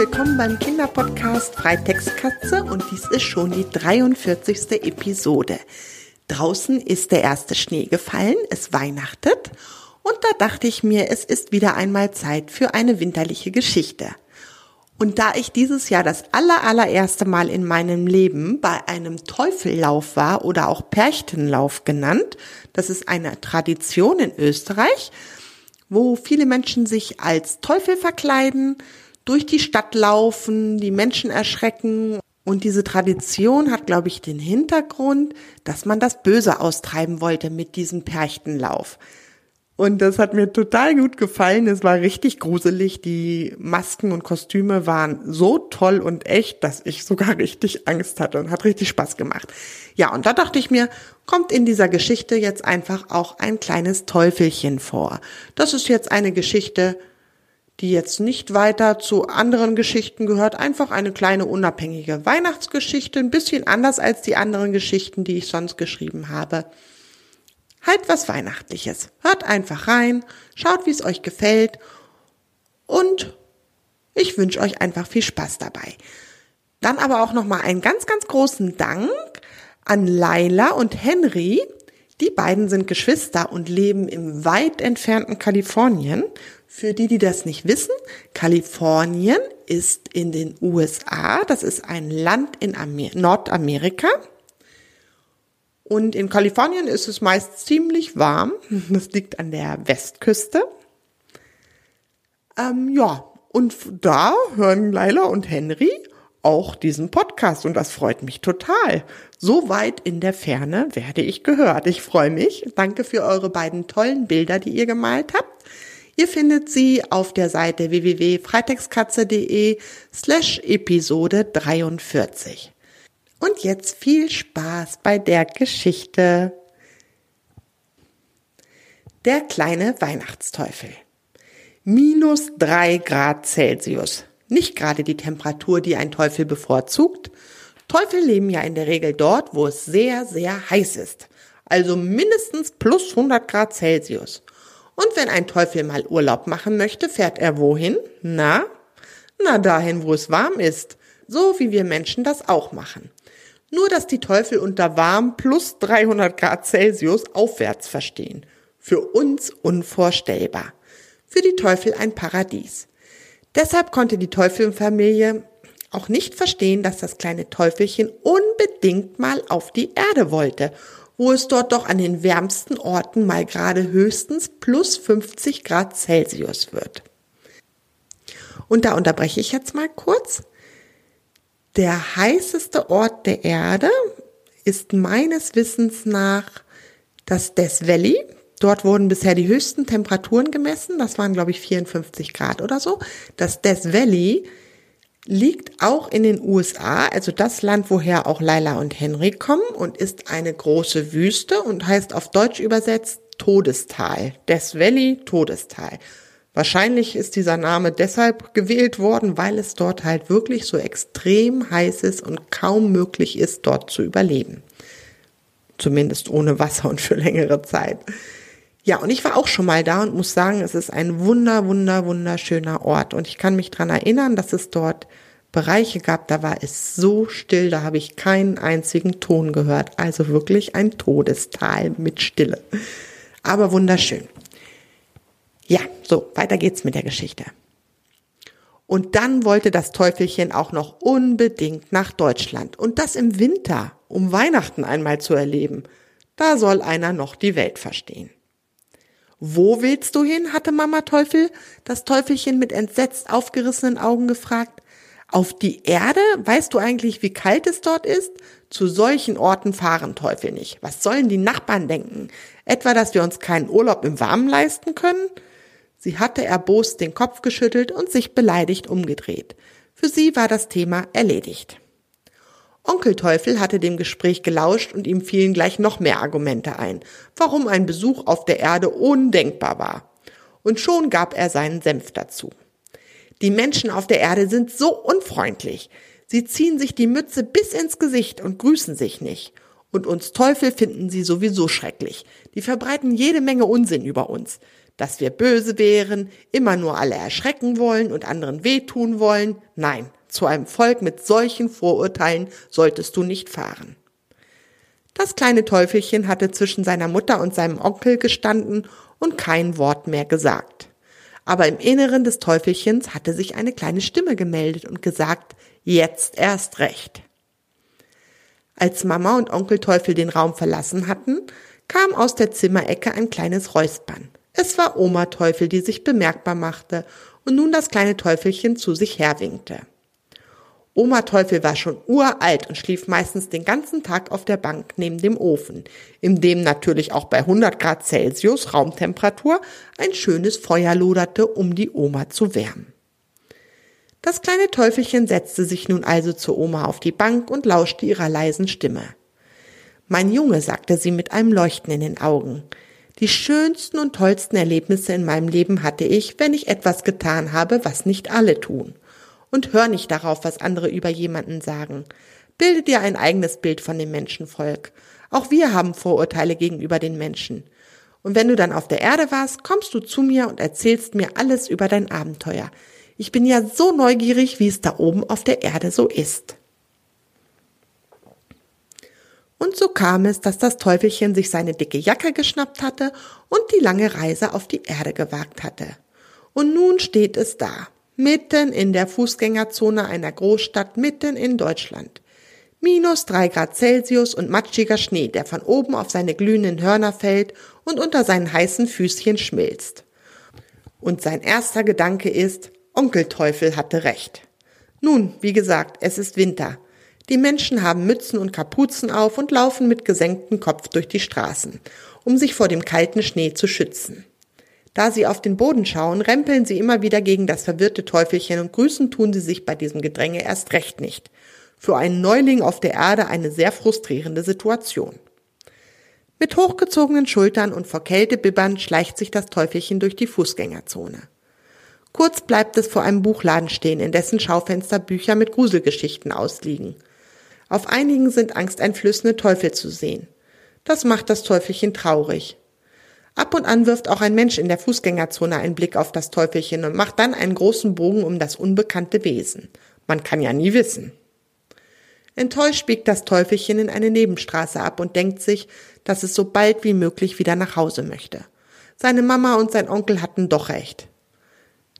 willkommen beim Kinderpodcast Freitextkatze und dies ist schon die 43. Episode. Draußen ist der erste Schnee gefallen, es weihnachtet und da dachte ich mir, es ist wieder einmal Zeit für eine winterliche Geschichte. Und da ich dieses Jahr das aller, allererste Mal in meinem Leben bei einem Teufellauf war oder auch Perchtenlauf genannt, das ist eine Tradition in Österreich, wo viele Menschen sich als Teufel verkleiden, durch die Stadt laufen, die Menschen erschrecken. Und diese Tradition hat, glaube ich, den Hintergrund, dass man das Böse austreiben wollte mit diesem Perchtenlauf. Und das hat mir total gut gefallen. Es war richtig gruselig. Die Masken und Kostüme waren so toll und echt, dass ich sogar richtig Angst hatte und hat richtig Spaß gemacht. Ja, und da dachte ich mir, kommt in dieser Geschichte jetzt einfach auch ein kleines Teufelchen vor. Das ist jetzt eine Geschichte, die jetzt nicht weiter zu anderen Geschichten gehört, einfach eine kleine unabhängige Weihnachtsgeschichte, ein bisschen anders als die anderen Geschichten, die ich sonst geschrieben habe. Halt was Weihnachtliches. Hört einfach rein, schaut, wie es euch gefällt und ich wünsche euch einfach viel Spaß dabei. Dann aber auch nochmal einen ganz, ganz großen Dank an Laila und Henry. Die beiden sind Geschwister und leben im weit entfernten Kalifornien. Für die, die das nicht wissen, Kalifornien ist in den USA. Das ist ein Land in Amer Nordamerika. Und in Kalifornien ist es meist ziemlich warm. Das liegt an der Westküste. Ähm, ja, und da hören Laila und Henry auch diesen Podcast und das freut mich total. So weit in der Ferne werde ich gehört. Ich freue mich. Danke für eure beiden tollen Bilder, die ihr gemalt habt. Ihr findet sie auf der Seite www.freitextkatze.de slash Episode 43. Und jetzt viel Spaß bei der Geschichte. Der kleine Weihnachtsteufel. Minus drei Grad Celsius. Nicht gerade die Temperatur, die ein Teufel bevorzugt. Teufel leben ja in der Regel dort, wo es sehr, sehr heiß ist. Also mindestens plus 100 Grad Celsius. Und wenn ein Teufel mal Urlaub machen möchte, fährt er wohin? Na? Na dahin, wo es warm ist. So wie wir Menschen das auch machen. Nur, dass die Teufel unter warm plus 300 Grad Celsius aufwärts verstehen. Für uns unvorstellbar. Für die Teufel ein Paradies. Deshalb konnte die Teufelfamilie auch nicht verstehen, dass das kleine Teufelchen unbedingt mal auf die Erde wollte, wo es dort doch an den wärmsten Orten mal gerade höchstens plus 50 Grad Celsius wird. Und da unterbreche ich jetzt mal kurz. Der heißeste Ort der Erde ist meines Wissens nach das Death Valley. Dort wurden bisher die höchsten Temperaturen gemessen. Das waren, glaube ich, 54 Grad oder so. Das Death Valley liegt auch in den USA, also das Land, woher auch Laila und Henry kommen und ist eine große Wüste und heißt auf Deutsch übersetzt Todestal. Death Valley, Todestal. Wahrscheinlich ist dieser Name deshalb gewählt worden, weil es dort halt wirklich so extrem heiß ist und kaum möglich ist, dort zu überleben. Zumindest ohne Wasser und für längere Zeit. Ja, und ich war auch schon mal da und muss sagen, es ist ein wunder, wunder, wunderschöner Ort. Und ich kann mich dran erinnern, dass es dort Bereiche gab, da war es so still, da habe ich keinen einzigen Ton gehört. Also wirklich ein Todestal mit Stille. Aber wunderschön. Ja, so, weiter geht's mit der Geschichte. Und dann wollte das Teufelchen auch noch unbedingt nach Deutschland. Und das im Winter, um Weihnachten einmal zu erleben. Da soll einer noch die Welt verstehen. Wo willst du hin? hatte Mama Teufel das Teufelchen mit entsetzt aufgerissenen Augen gefragt. Auf die Erde? Weißt du eigentlich, wie kalt es dort ist? Zu solchen Orten fahren Teufel nicht. Was sollen die Nachbarn denken? Etwa, dass wir uns keinen Urlaub im Warmen leisten können? Sie hatte erbost den Kopf geschüttelt und sich beleidigt umgedreht. Für sie war das Thema erledigt. Onkel Teufel hatte dem Gespräch gelauscht und ihm fielen gleich noch mehr Argumente ein, warum ein Besuch auf der Erde undenkbar war. Und schon gab er seinen Senf dazu. Die Menschen auf der Erde sind so unfreundlich. Sie ziehen sich die Mütze bis ins Gesicht und grüßen sich nicht. Und uns Teufel finden sie sowieso schrecklich. Die verbreiten jede Menge Unsinn über uns. dass wir böse wären, immer nur alle erschrecken wollen und anderen wehtun wollen. Nein, zu einem Volk mit solchen Vorurteilen solltest du nicht fahren. Das kleine Teufelchen hatte zwischen seiner Mutter und seinem Onkel gestanden und kein Wort mehr gesagt. Aber im Inneren des Teufelchens hatte sich eine kleine Stimme gemeldet und gesagt, jetzt erst recht. Als Mama und Onkel Teufel den Raum verlassen hatten, kam aus der Zimmerecke ein kleines Räuspern. Es war Oma Teufel, die sich bemerkbar machte und nun das kleine Teufelchen zu sich herwinkte. Oma Teufel war schon uralt und schlief meistens den ganzen Tag auf der Bank neben dem Ofen, in dem natürlich auch bei 100 Grad Celsius Raumtemperatur ein schönes Feuer loderte, um die Oma zu wärmen. Das kleine Teufelchen setzte sich nun also zur Oma auf die Bank und lauschte ihrer leisen Stimme. Mein Junge, sagte sie mit einem Leuchten in den Augen, die schönsten und tollsten Erlebnisse in meinem Leben hatte ich, wenn ich etwas getan habe, was nicht alle tun und hör nicht darauf, was andere über jemanden sagen. Bilde dir ein eigenes Bild von dem Menschenvolk. Auch wir haben Vorurteile gegenüber den Menschen. Und wenn du dann auf der Erde warst, kommst du zu mir und erzählst mir alles über dein Abenteuer. Ich bin ja so neugierig, wie es da oben auf der Erde so ist. Und so kam es, dass das Teufelchen sich seine dicke Jacke geschnappt hatte und die lange Reise auf die Erde gewagt hatte. Und nun steht es da mitten in der Fußgängerzone einer Großstadt mitten in Deutschland. Minus drei Grad Celsius und matschiger Schnee, der von oben auf seine glühenden Hörner fällt und unter seinen heißen Füßchen schmilzt. Und sein erster Gedanke ist, Onkel Teufel hatte recht. Nun, wie gesagt, es ist Winter. Die Menschen haben Mützen und Kapuzen auf und laufen mit gesenktem Kopf durch die Straßen, um sich vor dem kalten Schnee zu schützen. Da sie auf den Boden schauen, rempeln sie immer wieder gegen das verwirrte Teufelchen und grüßen tun sie sich bei diesem Gedränge erst recht nicht. Für einen Neuling auf der Erde eine sehr frustrierende Situation. Mit hochgezogenen Schultern und vor Kälte bibbernd schleicht sich das Teufelchen durch die Fußgängerzone. Kurz bleibt es vor einem Buchladen stehen, in dessen Schaufenster Bücher mit Gruselgeschichten ausliegen. Auf einigen sind angsteinflößende Teufel zu sehen. Das macht das Teufelchen traurig. Ab und an wirft auch ein Mensch in der Fußgängerzone einen Blick auf das Teufelchen und macht dann einen großen Bogen um das unbekannte Wesen. Man kann ja nie wissen. Enttäuscht biegt das Teufelchen in eine Nebenstraße ab und denkt sich, dass es so bald wie möglich wieder nach Hause möchte. Seine Mama und sein Onkel hatten doch recht.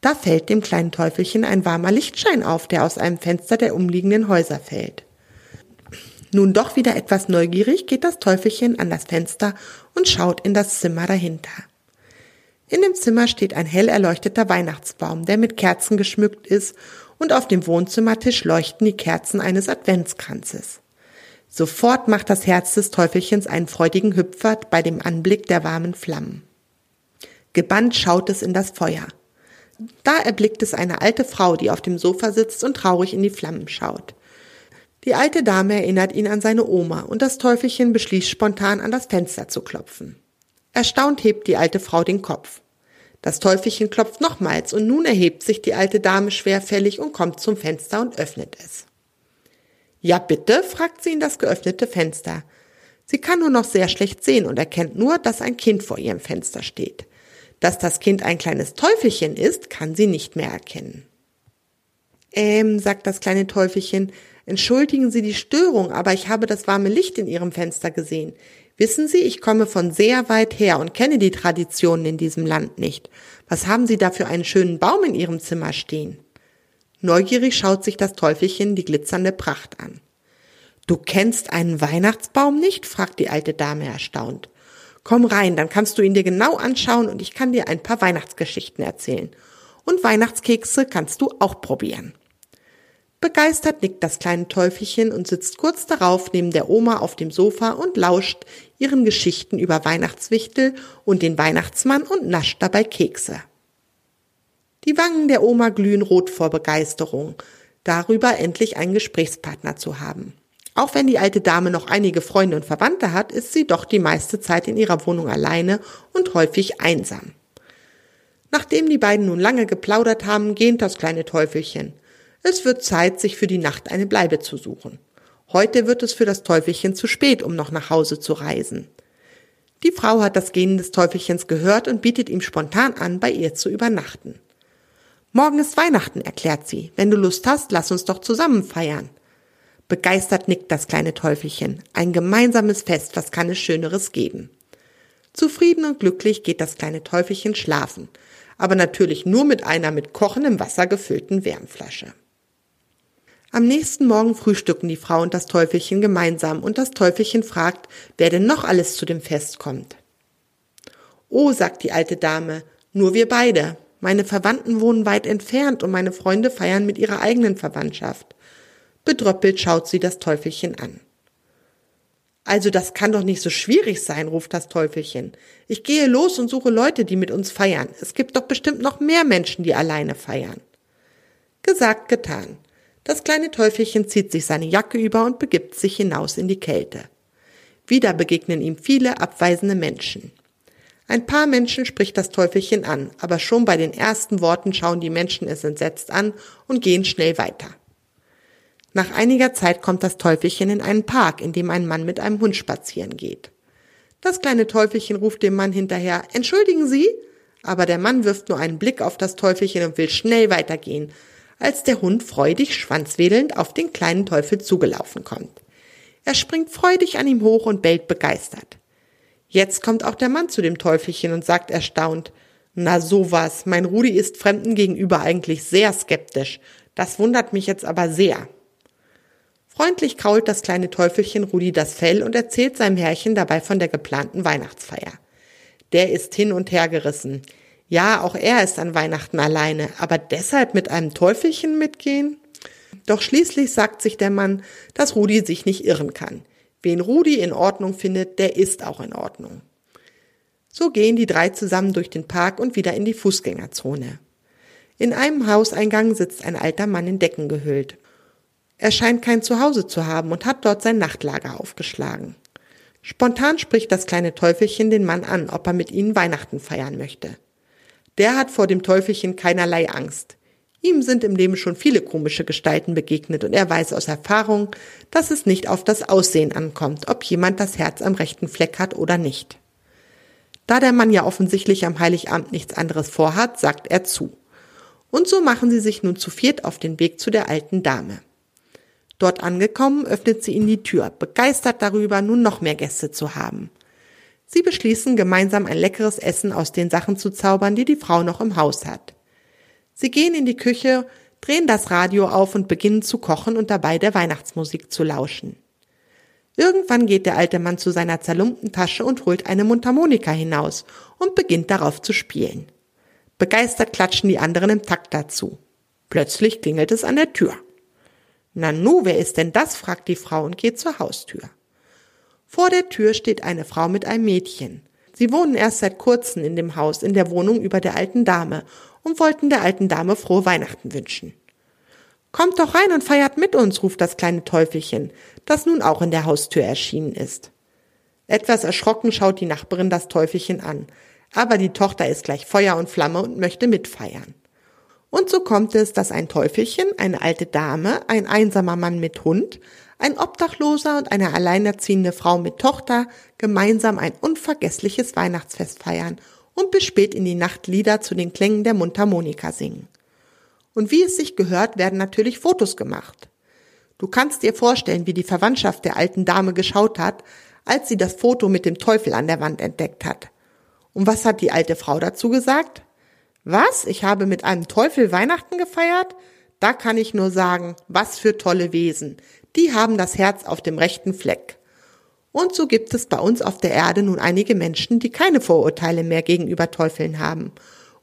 Da fällt dem kleinen Teufelchen ein warmer Lichtschein auf, der aus einem Fenster der umliegenden Häuser fällt. Nun doch wieder etwas neugierig geht das Teufelchen an das Fenster und schaut in das Zimmer dahinter. In dem Zimmer steht ein hell erleuchteter Weihnachtsbaum, der mit Kerzen geschmückt ist, und auf dem Wohnzimmertisch leuchten die Kerzen eines Adventskranzes. Sofort macht das Herz des Teufelchens einen freudigen Hüpfer bei dem Anblick der warmen Flammen. Gebannt schaut es in das Feuer. Da erblickt es eine alte Frau, die auf dem Sofa sitzt und traurig in die Flammen schaut. Die alte Dame erinnert ihn an seine Oma und das Teufelchen beschließt spontan an das Fenster zu klopfen. Erstaunt hebt die alte Frau den Kopf. Das Teufelchen klopft nochmals und nun erhebt sich die alte Dame schwerfällig und kommt zum Fenster und öffnet es. Ja bitte? fragt sie in das geöffnete Fenster. Sie kann nur noch sehr schlecht sehen und erkennt nur, dass ein Kind vor ihrem Fenster steht. Dass das Kind ein kleines Teufelchen ist, kann sie nicht mehr erkennen. Ähm, sagt das kleine Teufelchen, Entschuldigen Sie die Störung, aber ich habe das warme Licht in Ihrem Fenster gesehen. Wissen Sie, ich komme von sehr weit her und kenne die Traditionen in diesem Land nicht. Was haben Sie da für einen schönen Baum in Ihrem Zimmer stehen? Neugierig schaut sich das Teufelchen die glitzernde Pracht an. Du kennst einen Weihnachtsbaum nicht? fragt die alte Dame erstaunt. Komm rein, dann kannst du ihn dir genau anschauen und ich kann dir ein paar Weihnachtsgeschichten erzählen. Und Weihnachtskekse kannst du auch probieren. Begeistert nickt das kleine Teufelchen und sitzt kurz darauf neben der Oma auf dem Sofa und lauscht ihren Geschichten über Weihnachtswichtel und den Weihnachtsmann und nascht dabei Kekse. Die Wangen der Oma glühen rot vor Begeisterung, darüber endlich einen Gesprächspartner zu haben. Auch wenn die alte Dame noch einige Freunde und Verwandte hat, ist sie doch die meiste Zeit in ihrer Wohnung alleine und häufig einsam. Nachdem die beiden nun lange geplaudert haben, gähnt das kleine Teufelchen. Es wird Zeit, sich für die Nacht eine Bleibe zu suchen. Heute wird es für das Teufelchen zu spät, um noch nach Hause zu reisen. Die Frau hat das Gehen des Teufelchens gehört und bietet ihm spontan an, bei ihr zu übernachten. Morgen ist Weihnachten, erklärt sie. Wenn du Lust hast, lass uns doch zusammen feiern. Begeistert nickt das kleine Teufelchen. Ein gemeinsames Fest, was kann es Schöneres geben? Zufrieden und glücklich geht das kleine Teufelchen schlafen, aber natürlich nur mit einer mit kochendem Wasser gefüllten Wärmflasche. Am nächsten Morgen frühstücken die Frau und das Teufelchen gemeinsam und das Teufelchen fragt, wer denn noch alles zu dem Fest kommt. Oh, sagt die alte Dame, nur wir beide. Meine Verwandten wohnen weit entfernt und meine Freunde feiern mit ihrer eigenen Verwandtschaft. Bedröppelt schaut sie das Teufelchen an. Also das kann doch nicht so schwierig sein, ruft das Teufelchen. Ich gehe los und suche Leute, die mit uns feiern. Es gibt doch bestimmt noch mehr Menschen, die alleine feiern. Gesagt, getan. Das kleine Teufelchen zieht sich seine Jacke über und begibt sich hinaus in die Kälte. Wieder begegnen ihm viele abweisende Menschen. Ein paar Menschen spricht das Teufelchen an, aber schon bei den ersten Worten schauen die Menschen es entsetzt an und gehen schnell weiter. Nach einiger Zeit kommt das Teufelchen in einen Park, in dem ein Mann mit einem Hund spazieren geht. Das kleine Teufelchen ruft dem Mann hinterher, Entschuldigen Sie? Aber der Mann wirft nur einen Blick auf das Teufelchen und will schnell weitergehen, als der Hund freudig schwanzwedelnd auf den kleinen Teufel zugelaufen kommt. Er springt freudig an ihm hoch und bellt begeistert. Jetzt kommt auch der Mann zu dem Teufelchen und sagt erstaunt, na sowas, mein Rudi ist Fremden gegenüber eigentlich sehr skeptisch. Das wundert mich jetzt aber sehr. Freundlich krault das kleine Teufelchen Rudi das Fell und erzählt seinem Herrchen dabei von der geplanten Weihnachtsfeier. Der ist hin und her gerissen. Ja, auch er ist an Weihnachten alleine, aber deshalb mit einem Teufelchen mitgehen? Doch schließlich sagt sich der Mann, dass Rudi sich nicht irren kann. Wen Rudi in Ordnung findet, der ist auch in Ordnung. So gehen die drei zusammen durch den Park und wieder in die Fußgängerzone. In einem Hauseingang sitzt ein alter Mann in Decken gehüllt. Er scheint kein Zuhause zu haben und hat dort sein Nachtlager aufgeschlagen. Spontan spricht das kleine Teufelchen den Mann an, ob er mit ihnen Weihnachten feiern möchte. Der hat vor dem Teufelchen keinerlei Angst. Ihm sind im Leben schon viele komische Gestalten begegnet und er weiß aus Erfahrung, dass es nicht auf das Aussehen ankommt, ob jemand das Herz am rechten Fleck hat oder nicht. Da der Mann ja offensichtlich am Heiligabend nichts anderes vorhat, sagt er zu. Und so machen sie sich nun zu viert auf den Weg zu der alten Dame. Dort angekommen, öffnet sie ihnen die Tür, begeistert darüber, nun noch mehr Gäste zu haben. Sie beschließen, gemeinsam ein leckeres Essen aus den Sachen zu zaubern, die die Frau noch im Haus hat. Sie gehen in die Küche, drehen das Radio auf und beginnen zu kochen und dabei der Weihnachtsmusik zu lauschen. Irgendwann geht der alte Mann zu seiner zerlumpten Tasche und holt eine Mundharmonika hinaus und beginnt darauf zu spielen. Begeistert klatschen die anderen im Takt dazu. Plötzlich klingelt es an der Tür. Nanu, wer ist denn das? fragt die Frau und geht zur Haustür. Vor der Tür steht eine Frau mit einem Mädchen. Sie wohnen erst seit kurzem in dem Haus in der Wohnung über der alten Dame und wollten der alten Dame frohe Weihnachten wünschen. Kommt doch rein und feiert mit uns, ruft das kleine Teufelchen, das nun auch in der Haustür erschienen ist. Etwas erschrocken schaut die Nachbarin das Teufelchen an, aber die Tochter ist gleich Feuer und Flamme und möchte mitfeiern. Und so kommt es, dass ein Teufelchen, eine alte Dame, ein einsamer Mann mit Hund, ein Obdachloser und eine alleinerziehende Frau mit Tochter gemeinsam ein unvergessliches Weihnachtsfest feiern und bis spät in die Nacht Lieder zu den Klängen der Mundharmonika singen. Und wie es sich gehört, werden natürlich Fotos gemacht. Du kannst dir vorstellen, wie die Verwandtschaft der alten Dame geschaut hat, als sie das Foto mit dem Teufel an der Wand entdeckt hat. Und was hat die alte Frau dazu gesagt? Was? Ich habe mit einem Teufel Weihnachten gefeiert? Da kann ich nur sagen, was für tolle Wesen die haben das Herz auf dem rechten Fleck. Und so gibt es bei uns auf der Erde nun einige Menschen, die keine Vorurteile mehr gegenüber Teufeln haben.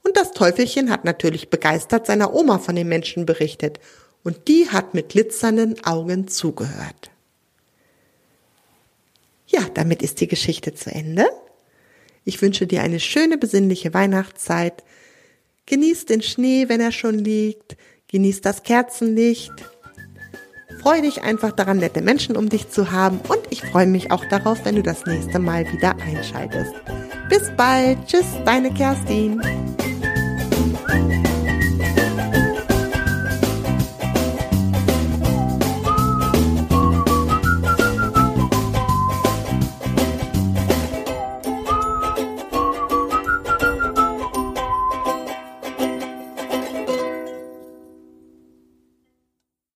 Und das Teufelchen hat natürlich begeistert seiner Oma von den Menschen berichtet. Und die hat mit glitzernden Augen zugehört. Ja, damit ist die Geschichte zu Ende. Ich wünsche dir eine schöne besinnliche Weihnachtszeit. Genieß den Schnee, wenn er schon liegt. Genieß das Kerzenlicht. Freue dich einfach daran, nette Menschen um dich zu haben und ich freue mich auch darauf, wenn du das nächste Mal wieder einschaltest. Bis bald. Tschüss, deine Kerstin.